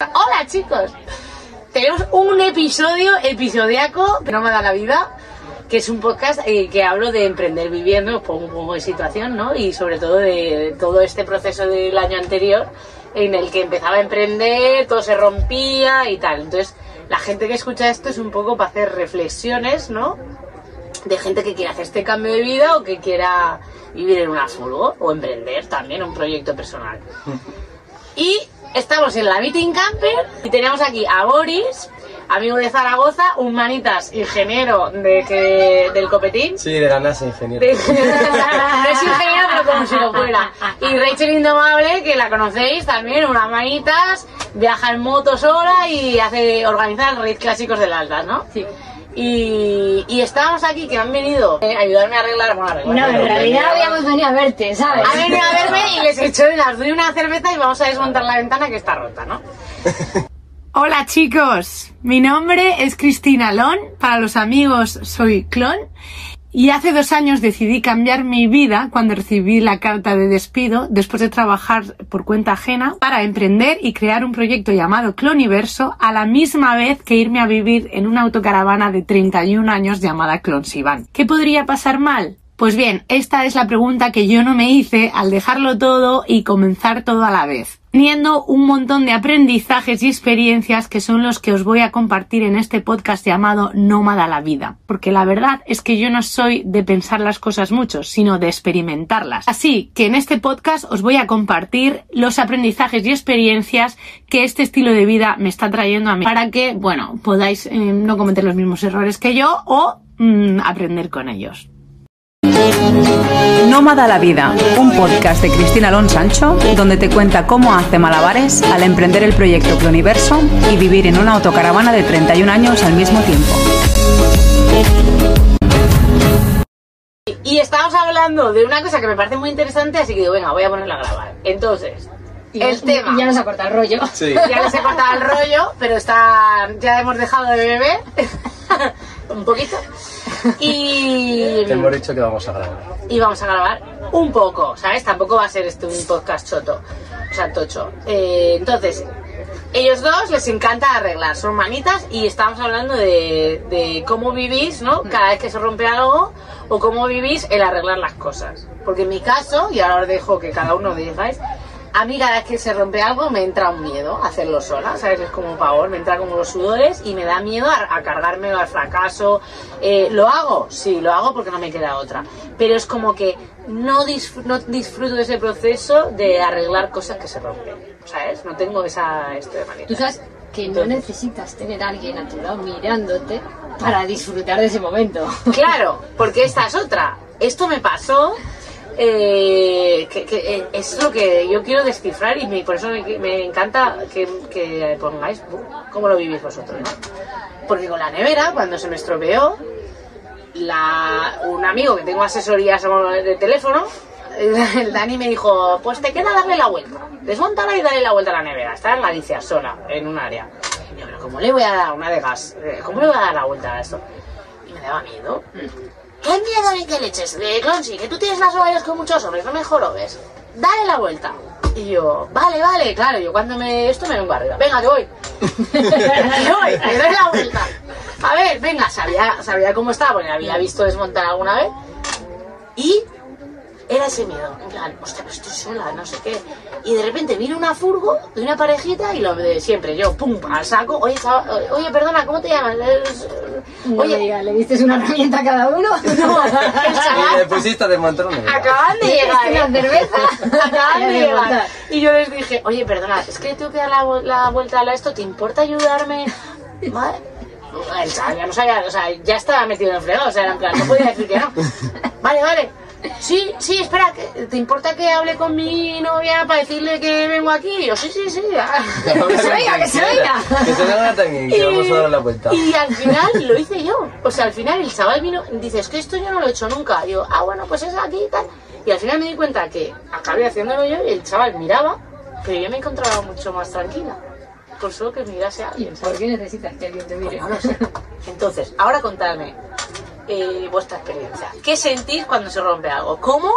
Hola chicos, tenemos un episodio episodiaco, no me da la vida, que es un podcast eh, que hablo de emprender viviendo, pongo un poco de situación, ¿no? Y sobre todo de todo este proceso del año anterior en el que empezaba a emprender, todo se rompía y tal. Entonces, la gente que escucha esto es un poco para hacer reflexiones, ¿no? De gente que quiera hacer este cambio de vida o que quiera vivir en una furgo o emprender también un proyecto personal. Y estamos en la Meeting Camper y tenemos aquí a Boris, amigo de Zaragoza, un manitas ingeniero de que, del copetín. Sí, de la NASA, ingeniero. De- no es ingeniero, pero como si lo fuera. Y Rachel Indomable, que la conocéis también, unas manitas, viaja en moto sola y hace organizar raids clásicos del Altas, ¿no? Sí. Y, y estábamos aquí, que han venido a ayudarme a arreglar, bueno, a arreglar. No, en realidad habíamos venido a verte, ¿sabes? Han venido a verme y les he hecho, las doy una cerveza y vamos a desmontar la ventana que está rota, ¿no? Hola chicos, mi nombre es Cristina Lon, para los amigos soy Clon y hace dos años decidí cambiar mi vida cuando recibí la carta de despido después de trabajar por cuenta ajena para emprender y crear un proyecto llamado Cloniverso a la misma vez que irme a vivir en una autocaravana de 31 años llamada Clonsivan. ¿Qué podría pasar mal? Pues bien, esta es la pregunta que yo no me hice al dejarlo todo y comenzar todo a la vez. Teniendo un montón de aprendizajes y experiencias que son los que os voy a compartir en este podcast llamado Nómada la Vida. Porque la verdad es que yo no soy de pensar las cosas mucho, sino de experimentarlas. Así que en este podcast os voy a compartir los aprendizajes y experiencias que este estilo de vida me está trayendo a mí. Para que, bueno, podáis eh, no cometer los mismos errores que yo o mm, aprender con ellos. Nómada la Vida, un podcast de Cristina Alonso Sancho, donde te cuenta cómo hace malabares al emprender el proyecto Cloniverso y vivir en una autocaravana de 31 años al mismo tiempo. Y estábamos hablando de una cosa que me parece muy interesante, así que digo, venga, voy a ponerla a grabar. Entonces, Y el tema. ya nos ha cortado el rollo. Sí. Ya les he cortado el rollo, pero está, ya hemos dejado de beber un poquito. Y, Te hemos dicho que vamos a grabar. y vamos a grabar un poco, ¿sabes? Tampoco va a ser este un podcast choto, o sea, tocho. Eh, entonces, ellos dos les encanta arreglar, son manitas y estamos hablando de, de cómo vivís, ¿no? Cada vez que se rompe algo o cómo vivís el arreglar las cosas. Porque en mi caso, y ahora os dejo que cada uno digáis, a mí cada vez que se rompe algo me entra un miedo a hacerlo sola, ¿sabes? Es como un pavor, me entra como los sudores y me da miedo a, a cargármelo al fracaso. Eh, ¿Lo hago? Sí, lo hago porque no me queda otra. Pero es como que no, no disfruto de ese proceso de arreglar cosas que se rompen, ¿sabes? No tengo esa... Esto de manera. Tú sabes que no necesitas tener a alguien a tu lado mirándote para disfrutar de ese momento. Claro, porque esta es otra. Esto me pasó, eh, que, eh, es lo que yo quiero descifrar y me- por eso me, encanta que, que pongáis bu, cómo lo vivís vosotros, ¿no? Porque con la nevera, cuando se me estropeó, un amigo que tengo asesorías de teléfono, el Dani me dijo, pues te queda darle la vuelta, desmontala y darle la vuelta a la nevera. Está en Galicia sola, en un área. Y yo, pero ¿cómo le voy a dar una de gas? Eh, ¿Cómo le voy a dar la vuelta a esto? Y me daba miedo. ¿Qué miedo ni qué leches? De Clonsi, que tú tienes las ovarios con muchos hombres, no me jorobes. Dale la vuelta. Y yo, vale, vale, claro, yo cuando me esto me vengo arriba. Venga, que voy. que voy, que doy la vuelta. A ver, venga, sabía, sabía cómo estaba, porque había visto desmontar alguna vez. Y era ese miedo, en plan, hostia, pero estoy sola, no sé qué. Y de repente vino una furgo de una parejita y lo de siempre, yo, pum, al saco. Oye, chaval, oye, perdona, ¿cómo te llamas? Es- No Oye, ¿le diste una herramienta a cada uno? no, chaval le pusiste una nevera. Acaban de llegar, ¿Una ¿eh? cerveza? Acaban de llegar. Y yo les dije, oye, perdona, es que tengo que dar la, vu- la vuelta a esto, ¿te importa ayudarme? El chaval ya no sabía, o sea, ya estaba metido en el fregado, o sea, en plan, no podía decir que no. Vale, vale. Sí, sí, espera, que- ¿te importa que hable con mi novia para decirle que vengo aquí? Y yo, sí, sí, sí. Que se venga, que se venga. Que se venga también, que vamos a darle la vuelta. Y al final lo hice yo. O sea, al final el chaval vino dice, es que esto yo no lo he hecho nunca. Y yo, ah, bueno, pues es aquí y tal. Y al final me di cuenta que acabé haciéndolo yo y el chaval miraba, pero yo me encontraba mucho más tranquila. Por solo que mirase a ¿Y alguien. por qué necesitas que alguien te mire? No lo sé. Entonces, ahora contadme eh, vuestra experiencia. ¿Qué sentís cuando se rompe algo? ¿Cómo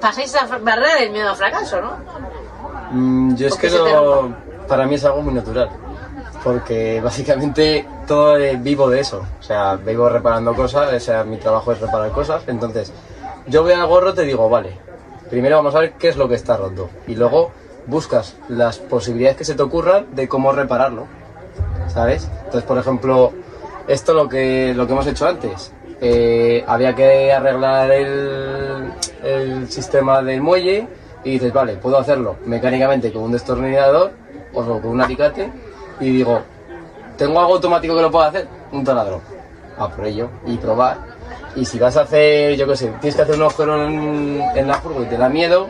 pasáis esa barrera del miedo al fracaso, no? Mm, yo es que no. para mí es algo muy natural. Porque básicamente todo eh, vivo de eso. O sea, vivo reparando cosas, o sea, mi trabajo es reparar cosas. Entonces, yo veo al gorro, te digo, vale, primero vamos a ver qué es lo que está roto. Y luego buscas las posibilidades que se te ocurran de cómo repararlo. ¿Sabes? Entonces, por ejemplo, esto lo que, lo que hemos hecho antes. Eh, había que arreglar el, el sistema del muelle y dices, vale, puedo hacerlo mecánicamente con un destornillador o con un alicate y digo, ¿tengo algo automático que lo pueda hacer? Un taladro. A por ello y probar. Y si vas a hacer, yo qué sé, tienes que hacer un agujero en, la furgo y te da miedo,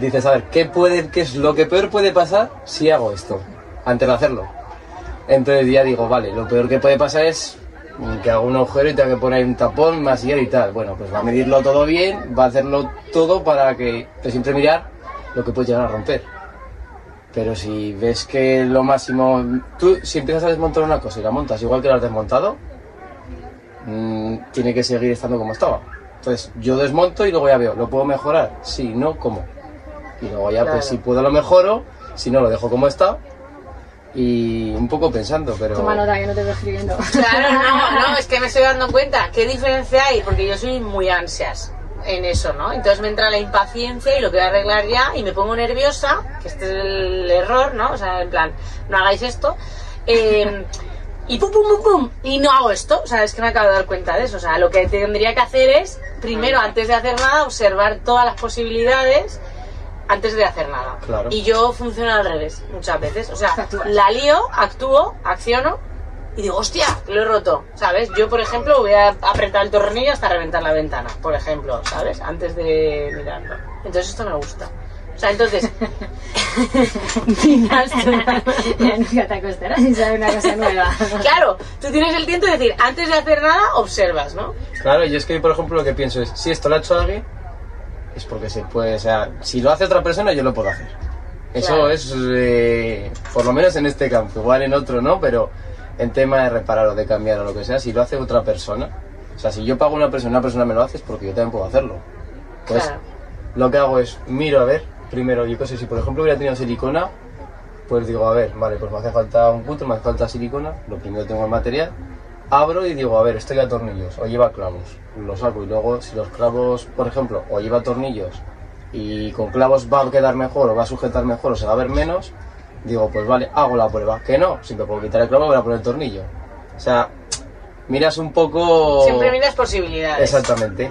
dices, a ver, ¿qué, puede, ¿qué es lo que peor puede pasar si hago esto? Antes de hacerlo. Entonces ya digo, vale, lo peor que puede pasar es que hago un agujero y tenga que poner un tapón, masilla y tal. Bueno, pues va a medirlo todo bien, va a hacerlo todo para que pues siempre mirar lo que puede llegar a romper. Pero si ves que lo máximo, tú si empiezas a desmontar una cosa y la montas igual que la has desmontado, mm, tiene que seguir estando como estaba. Entonces yo desmonto y luego ya veo, ¿lo puedo mejorar? Sí, no, ¿cómo? Y luego ya Claro. pues si puedo lo mejoro, si no lo dejo como está y un poco pensando, pero... Toma nota que no te voy escribiendo. Claro, no, no, es que me estoy dando cuenta. ¿Qué diferencia hay? Porque yo soy muy ansias en eso, ¿no? Entonces me entra la impaciencia y lo quiero arreglar ya y me pongo nerviosa, que este es el error, ¿no? O sea, en plan, no hagáis esto. eh, y pum, pum, pum, pum, y no hago esto. O sea, es que me acabo de dar cuenta de eso. O sea, lo que tendría que hacer es, primero, antes de hacer nada, observar todas las posibilidades antes de hacer nada. Claro. Y yo funciono al revés muchas veces. O sea, Actúas. la lío, actúo, acciono y digo, hostia, lo he roto, ¿sabes? Yo, por ejemplo, voy a apretar el tornillo hasta reventar la ventana, por ejemplo, ¿sabes? Antes de mirarlo. Entonces esto me gusta. O sea, entonces... Nunca te acostarás sin saber una cosa nueva. claro, tú tienes el tiempo de decir, antes de hacer nada, observas, ¿no? Claro, yo es que, por ejemplo, lo que pienso es, si esto lo ha hecho alguien, es porque se puede, o sea, si lo hace otra persona, yo lo puedo hacer. Eso Claro. es, eh, por lo menos en este campo, igual en otro no, pero en tema de reparar o de cambiar o lo que sea, si lo hace otra persona, o sea, si yo pago a una persona, una persona me lo hace, es porque yo también puedo hacerlo. Pues Claro. lo que hago es, miro a ver, primero, yo qué sé, si por ejemplo hubiera tenido silicona, pues digo, a ver, vale, pues me hace falta un punto, me hace falta silicona, lo primero tengo el material, abro y digo, a ver, esto lleva tornillos o lleva clavos, lo saco y luego si los clavos, por ejemplo, o lleva tornillos y con clavos va a quedar mejor o va a sujetar mejor o se va a ver menos, digo, pues vale, hago la prueba, que no, siempre puedo quitar el clavo y voy a poner el tornillo. O sea, miras un poco... Siempre miras posibilidades. Exactamente,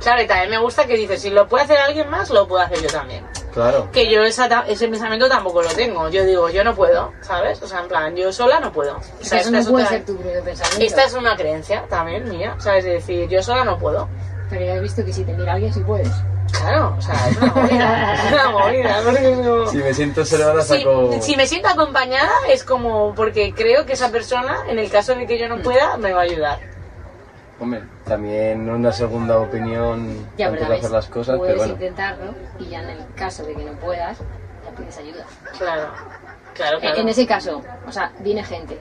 Claro, y también me gusta que dices, si lo puede hacer alguien más, lo puedo hacer yo también. Claro. Que yo esa ta- ese pensamiento tampoco lo tengo. Yo digo, yo no puedo, ¿sabes? O sea, en plan, yo sola no puedo. O Es sea, que eso esta no es puede otra- ser tu primer pensamiento. Esta es una creencia también mía, ¿sabes? Es decir, yo sola no puedo. Pero ya he visto que si te mira alguien sí puedes. Claro, o sea, es una movida. es una movida. Porque es como- Si me siento si me siento acompañada es como porque creo que esa persona, en el caso de que yo no pueda, me va a ayudar. Hombre, también una segunda opinión Ya, antes de hacer las cosas, puedes pero bueno. intentarlo y ya en el caso de que no puedas, ya pides ayuda. Claro, claro, En- claro. En ese caso, o sea, viene gente,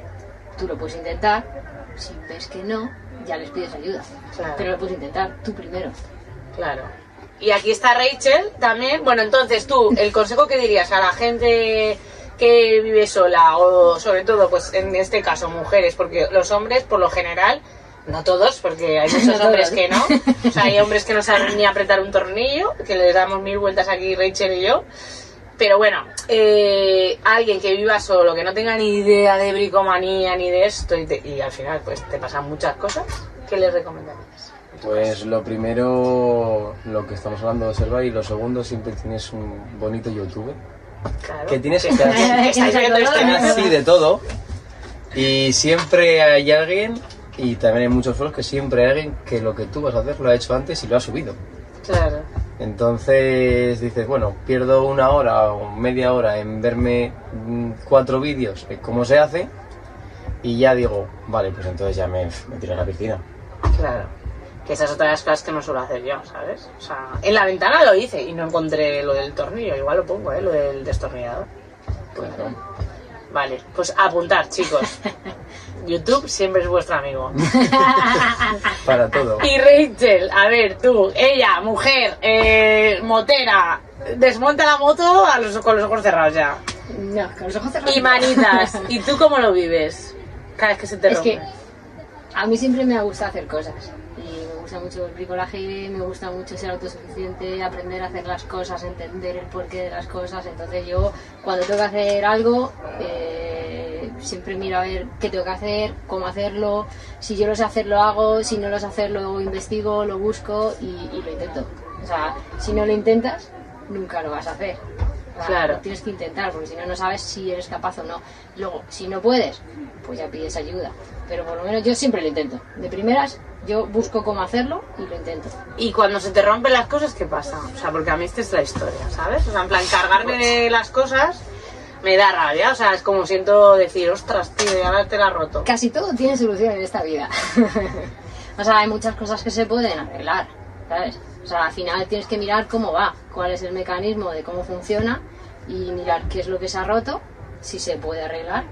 tú lo puedes intentar, si ves que no, ya les pides ayuda. Claro. Pero lo puedes intentar tú primero. Claro. Y aquí está Rachel también. Bueno, entonces tú, el consejo que dirías a la gente que vive sola o sobre todo, pues en este caso, mujeres, porque los hombres, por lo general, no todos, porque hay muchos No hombres todos. que no. O sea, hay hombres que no saben ni apretar un tornillo, que les damos mil vueltas aquí Rachel y yo. Pero bueno, eh, alguien que viva solo, que no tenga ni idea de bricomanía ni de esto, y, te- y al final pues te pasan muchas cosas, ¿qué les recomendarías? Pues lo primero, lo que estamos hablando de observar, y lo segundo, siempre tienes un bonito youtuber. Claro. Que tienes que en así de todo. Y siempre hay alguien, y también hay muchos foros que siempre hay alguien que lo que tú vas a hacer lo ha hecho antes y lo ha subido. Claro. Entonces dices, bueno, pierdo una hora o media hora en verme mm, cuatro vídeos de cómo se hace y ya digo, vale, pues entonces ya me, me tiro a la piscina. Claro. Que esa es otra de las cosas que no suelo hacer yo, ¿sabes? O sea, en la ventana lo hice y no encontré lo del tornillo. Igual lo pongo, ¿eh? Lo del destornillador. Claro. Vale, pues apuntar, chicos. YouTube siempre es vuestro amigo. Para todo. Y Rachel, a ver, tú, ella, mujer, eh, motera, desmonta la moto a los, con los ojos cerrados ya. No, con los ojos cerrados. Y manitas. ¿Y tú cómo lo vives? Cada vez que se te Es rompe. que a mí siempre me gusta hacer cosas. Gusta mucho el bricolaje, me gusta mucho ser autosuficiente, aprender a hacer las cosas, entender el porqué de las cosas. Entonces yo cuando tengo que hacer algo, eh, siempre miro a ver qué tengo que hacer, cómo hacerlo. Si yo lo sé hacer, lo hago. Si no lo sé hacer, lo investigo, lo busco y, y lo intento. O sea, si no lo intentas, nunca lo vas a hacer. O sea, Claro. tienes que intentar, porque si no, no sabes si eres capaz o no. Luego, si no puedes, pues ya pides ayuda. Pero por lo menos yo siempre lo intento. De primeras, yo busco cómo hacerlo y lo intento. Y cuando se te rompen las cosas, ¿qué pasa? O sea, porque a mí esta es la historia, ¿sabes? O sea, en plan, cargarme de las cosas me da rabia. O sea, es como siento decir, ostras, tío, ya te la has roto. Casi todo tiene solución en esta vida. o sea, hay muchas cosas que se pueden arreglar, ¿sabes? O sea, al final tienes que mirar cómo va, cuál es el mecanismo de cómo funciona y mirar qué es lo que se ha roto, si se puede arreglar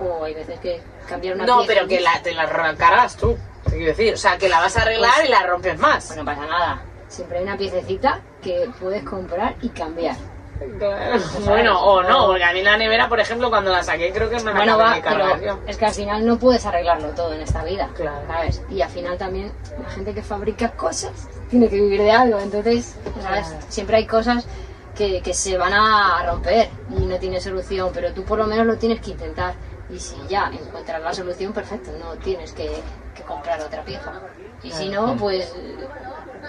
o hay veces que cambiar una No, pieza pero que la, te la cargas tú, te quiero decir. O sea, que la vas a arreglar Pues- y la rompes más. Pues no pasa nada. Siempre hay una piececita que puedes comprar y cambiar. Bueno, o no, porque a mí la nevera, por ejemplo, cuando la saqué, creo que me Bueno, va, de pero es que al final no puedes arreglarlo todo en esta vida, Claro. ¿sabes? Y al final también la gente que fabrica cosas tiene que vivir de algo, entonces, ¿sabes? Claro. Siempre hay cosas que, que se van a romper y no tiene solución, pero tú por lo menos lo tienes que intentar. Y si ya encuentras la solución, perfecto, no tienes que, que comprar otra pieza. Y si no, pues,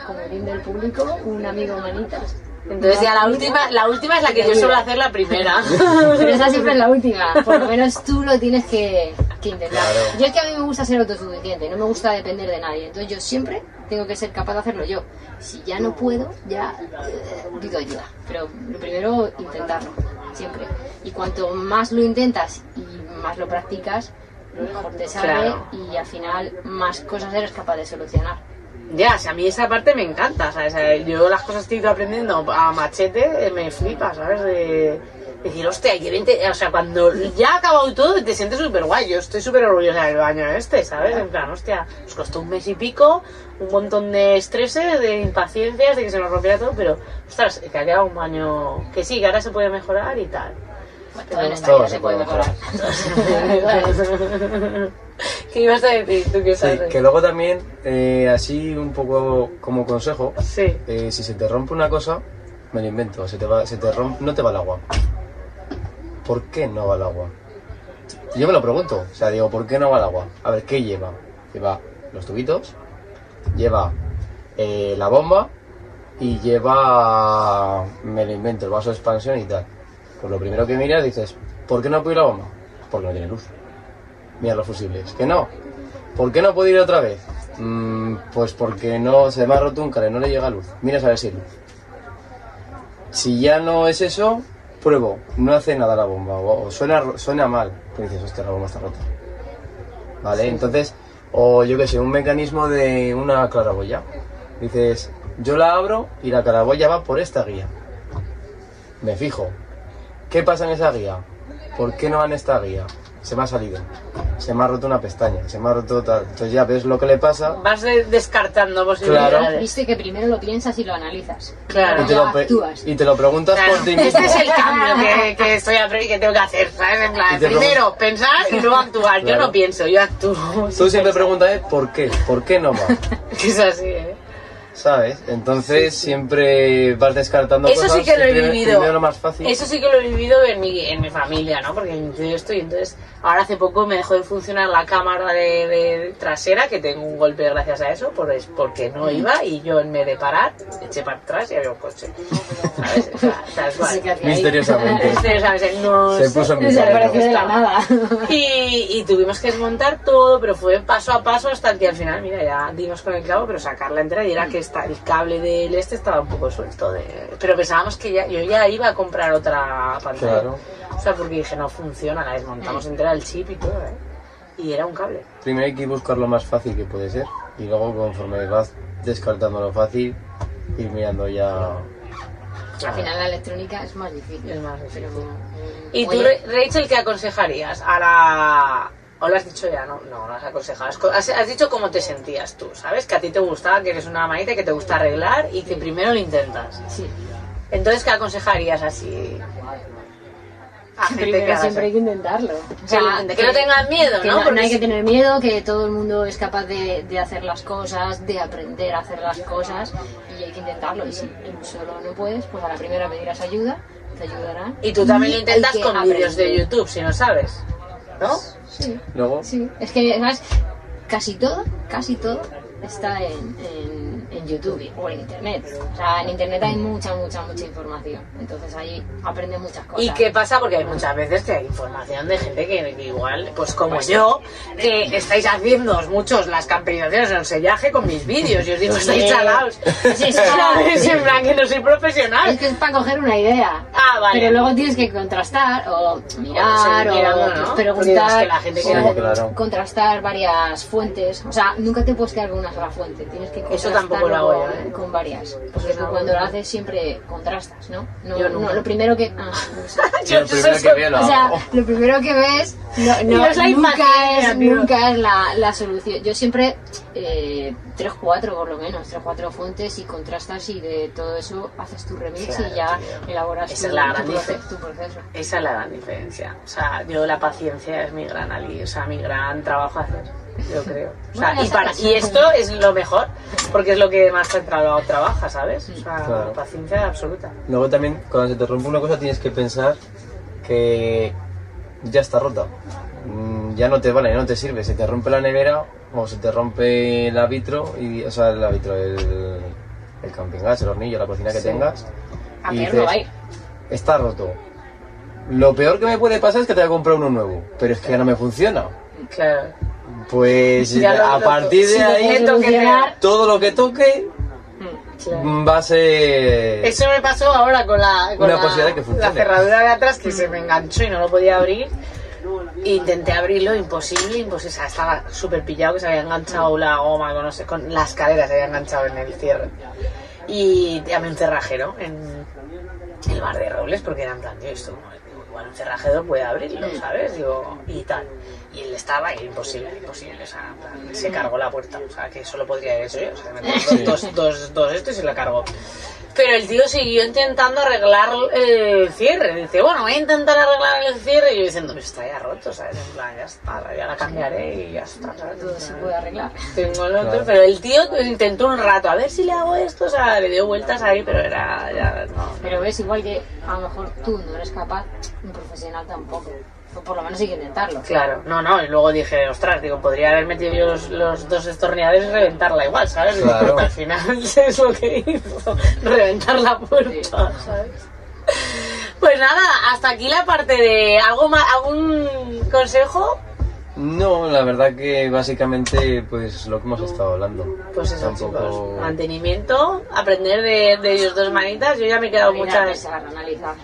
como bien del público, un amigo manitas. Entonces ya la última, la última es la que yo suelo hacer la primera. Pero esa siempre es la última. Por lo menos tú lo tienes que, que intentar. Claro. Yo es que a mí me gusta ser autosuficiente, no me gusta depender de nadie. Entonces yo siempre tengo que ser capaz de hacerlo yo. Si ya no puedo, ya eh, pido ayuda. Pero lo primero, intentarlo. Siempre. Y cuanto más lo intentas y más lo practicas, mejor te sale Claro. y al final más cosas eres capaz de solucionar. Ya, o sea, a mí esa parte me encanta, ¿sabes? O sea, yo las cosas que he ido aprendiendo a machete eh, me flipa, ¿sabes? De decir, hostia, que 20... O sea, cuando ya ha acabado todo te sientes súper guay. Yo estoy súper orgullosa del baño este, ¿sabes? En plan, hostia, nos costó un mes y pico, un montón de estreses, de impaciencias, de que se nos rompiera todo, pero, ostras, que ha quedado un baño que sí, que ahora se puede mejorar y tal. Todo se puede mejorar. ¿Qué ibas a decir tú que Sí, sabes? que luego también, eh, así un poco como consejo, Sí. eh, si se te rompe una cosa, me lo invento, se te va, se te rompe, no te va el agua. ¿Por qué no va el agua? Yo me lo pregunto, o sea, digo, ¿por qué no va el agua? A ver, ¿qué lleva? Lleva los tubitos, lleva eh, la bomba y lleva, me lo invento, el vaso de expansión y tal. Pues lo primero que miras dices, ¿por qué no puedo ir la bomba? Porque no tiene luz. Mira los fusibles. ¿Que no? ¿Por qué no puedo ir otra vez? Mm, pues porque no se me ha roto un cable, no le llega luz. Miras a ver si hay luz. Si ya no es eso, pruebo. No hace nada la bomba. O, o suena, suena mal. Pues dices, hostia, la bomba está rota. ¿Vale? Entonces, o yo qué sé, un mecanismo de una claraboya. Dices, yo la abro y la claraboya va por esta guía. Me fijo. ¿Qué pasa en esa guía? ¿Por qué no va en esta guía? Se me ha salido. Se me ha roto una pestaña. Se me ha roto tal. Entonces ya ves lo que le pasa. Vas de- descartando posibilidades. Claro. Viste que primero lo piensas y lo analizas. Claro. Y te, lo, pe- actúas. y te lo preguntas Claro, por ti mismo. Este es el cambio que, que estoy apre- que tengo que hacer, ¿sabes? En plan, Y te primero pensar y luego actuar. Yo Claro. no pienso, yo actúo. Tú siempre preguntas ¿eh? por qué, por qué no va, es así, ¿eh? ¿Sabes? Entonces siempre vas descartando Eso cosas. sí que lo he vivido. Primero lo más fácil. Eso sí que lo he vivido en mi, en mi familia, ¿no? Porque yo estoy, entonces, ahora hace poco me dejó de funcionar la cámara de, de trasera, que tengo un golpe gracias a eso, por, porque no iba y yo en vez de parar, eché para atrás y había un coche. ¿Sabes? O sea, tal cual. Sí. Misteriosamente. Se sé. puso en mi Desapareció de la nada. Y, y tuvimos que desmontar todo, pero fue paso a paso hasta que al final, mira, ya dimos con el clavo, pero sacarla entera y era que está, el cable del este estaba un poco suelto. De, pero pensábamos que ya, yo ya iba a comprar otra pantalla. Claro. O sea, porque dije, no funciona, la desmontamos entera el chip y todo, ¿eh? Y era un cable. Primero hay que buscar lo más fácil que puede ser. Y luego, conforme vas descartando lo fácil, ir mirando ya. Al final la electrónica es más difícil. Es más difícil. Pero, ¿Y tú, Rachel, qué aconsejarías a la... ¿O lo has dicho ya? No, no, lo has aconsejado. Has, dicho cómo te sentías tú, ¿sabes? Que a ti te gustaba, que eres una manita y que te gusta arreglar y que primero lo intentas. Sí. Entonces, ¿qué aconsejarías así? a gente que Primero siempre hay que intentarlo. O Que no tengan miedo, que ¿no? no, Porque hay que tener miedo, que todo el mundo es capaz de, de hacer las cosas, de aprender a hacer las cosas y hay que intentarlo. Y si tú solo no puedes, pues a la primera pedirás ayuda, te ayudarán. Y tú también lo intentas con vídeos de. YouTube, si no sabes. ¿No? Sí, Luego, sí. Es que, ¿sabes? Casi todo, casi todo está en, en, en YouTube o en Internet. O sea, en Internet hay mucha, mucha, mucha información. Entonces ahí aprendes muchas cosas. ¿Y qué pasa? Porque hay muchas veces que hay información de gente que, que igual, pues como yo, que estáis haciendo muchos las camperizaciones en el sellaje con mis vídeos. Y os digo, estáis Sí. chalaos. Sí, sí. ¿Sabes? En plan que no soy profesional. Es que es para coger una idea. Ah, vale. Pero luego tienes que contrastar o mirar seguir mirando, ¿no? o es preguntar que la gente o no- Claro. contrastar varias fuentes. O sea, nunca te puedes quedar con una sola fuente. Tienes que Eso contrastarlo tampoco lo hago ¿eh? con varias. Porque tú cuando lo haces siempre contrastas, ¿no? No, Yo no, lo primero que... ah, no sé. yo lo primero que veo lo O sea, hago. lo primero que ves no, es la nunca, es, nunca es la, la solución. Yo siempre, eh, tres, cuatro por lo menos, tres, cuatro fuentes y contrastas y de todo eso haces tu remix Claro, y ya tío. elaboras Esa tu, es la tu gran proce- diferencia. tu proceso. Esa es la gran diferencia. O sea, yo la paciencia es mi gran ali, o sea, mi gran trabajo a hacer, yo creo. O sea, Bueno, ya y, para, sabes. y esto es lo mejor, porque es lo que más centrado trabaja, ¿sabes? O sea, Claro. paciencia absoluta. luego también, cuando se te rompe una cosa, tienes que pensar que ya está rota. Mm, Ya no te vale, no te sirve. Se te rompe la nevera o se te rompe el vitro, y, o sea, el vitro, el, el camping gas, el hornillo, la cocina que tengas. A y dices, no hay. está roto. Lo peor que me puede pasar es que te voy a comprar uno nuevo, pero es que ya no me funciona. Claro. Pues a partir de ahí, todo lo que toque claro. va a ser... Eso me pasó ahora con la, con la, que cerradura de atrás que se me enganchó y no lo podía abrir. Intenté abrirlo, imposible, imposible. O sea, estaba súper pillado que se había enganchado la goma, con, no sé, con las caderas se había enganchado en el cierre. Y llamé un cerrajero en el bar de Robles porque era en plan, esto igual un cerrajero puede abrirlo, ¿sabes? Digo, y tal. Y él estaba y imposible, imposible. O sea, se cargó la puerta. O sea, que eso lo podría haber hecho yo. O sea, me dos, dos, dos, dos esto y se la cargó. Pero el tío siguió intentando arreglar el cierre. Dice, bueno, voy a intentar arreglar el cierre. Y yo diciendo, pues está ya roto, ¿sabes? En plan, ya está, ya la cambiaré y ya está, ¿sabes? todo se puede arreglar. Tengo el otro, Claro. pero el tío intentó un rato, a ver si le hago esto, o sea, le dio vueltas ahí, pero era, ya, no. Pero ves, igual que a lo mejor tú no eres capaz, un profesional tampoco. O por lo menos hay que intentarlo. Claro, no, no, y luego dije, ostras, digo, podría haber metido yo los, los dos destornilladores y reventarla igual, ¿sabes? Claro. al final es lo que hizo, reventar la puerta, ¿sabes? Pues nada, hasta aquí la parte de algo más, algún consejo, No, la verdad que básicamente pues lo que hemos estado hablando. pues eso, Tampoco- chicos, mantenimiento, aprender de, de ellos dos manitas, yo ya me he quedado muchas... pensar, analizar.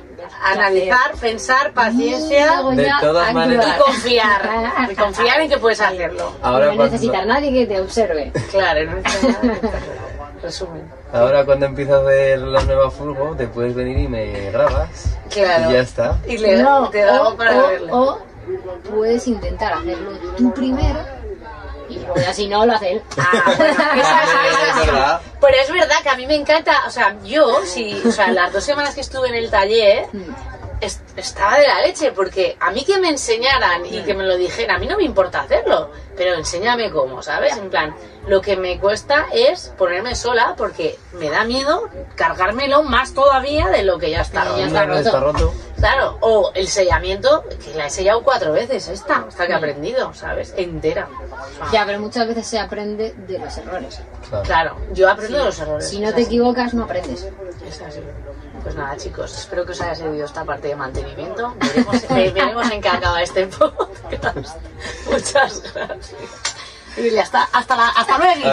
Analizar, pensar, paciencia luego De todas maneras. y confiar. Y confiar en que puedes hacerlo. Ahora no cuando, necesitar nadie que te observe. Claro, no necesitas que te. Resumen. ahora cuando empieces a hacer la nueva furgo, te puedes venir y me grabas. Claro. Y ya está. Y le No, te para o- verlo. o puedes intentar hacerlo tú primero ya si no lo hace él. Ah, bueno, esa, esa, esa, Es verdad. Pero es verdad que a mí me encanta, o sea, yo, si, o sea, las dos semanas que estuve en el taller, es- estaba de la leche, porque a mí que me enseñaran y que me lo dijeran, a mí no me importa hacerlo, pero enséñame cómo, ¿sabes? En plan, lo que me cuesta es ponerme sola porque me da miedo cargármelo más todavía de lo que ya está. Ya roto. está No, no está roto. Claro, o el sellamiento, que la he sellado cuatro veces esta, hasta que he aprendido, ¿sabes? Entera. O sea, Ya, pero muchas veces se aprende de los errores. Claro. Claro, yo aprendo de los errores. Si no te así. equivocas, no aprendes. Es así. Pues nada, chicos, espero que os haya servido esta parte de mantenimiento. Veremos, ve- veremos en qué acaba este podcast. Muchas gracias. Y ya está, hasta, la, hasta luego.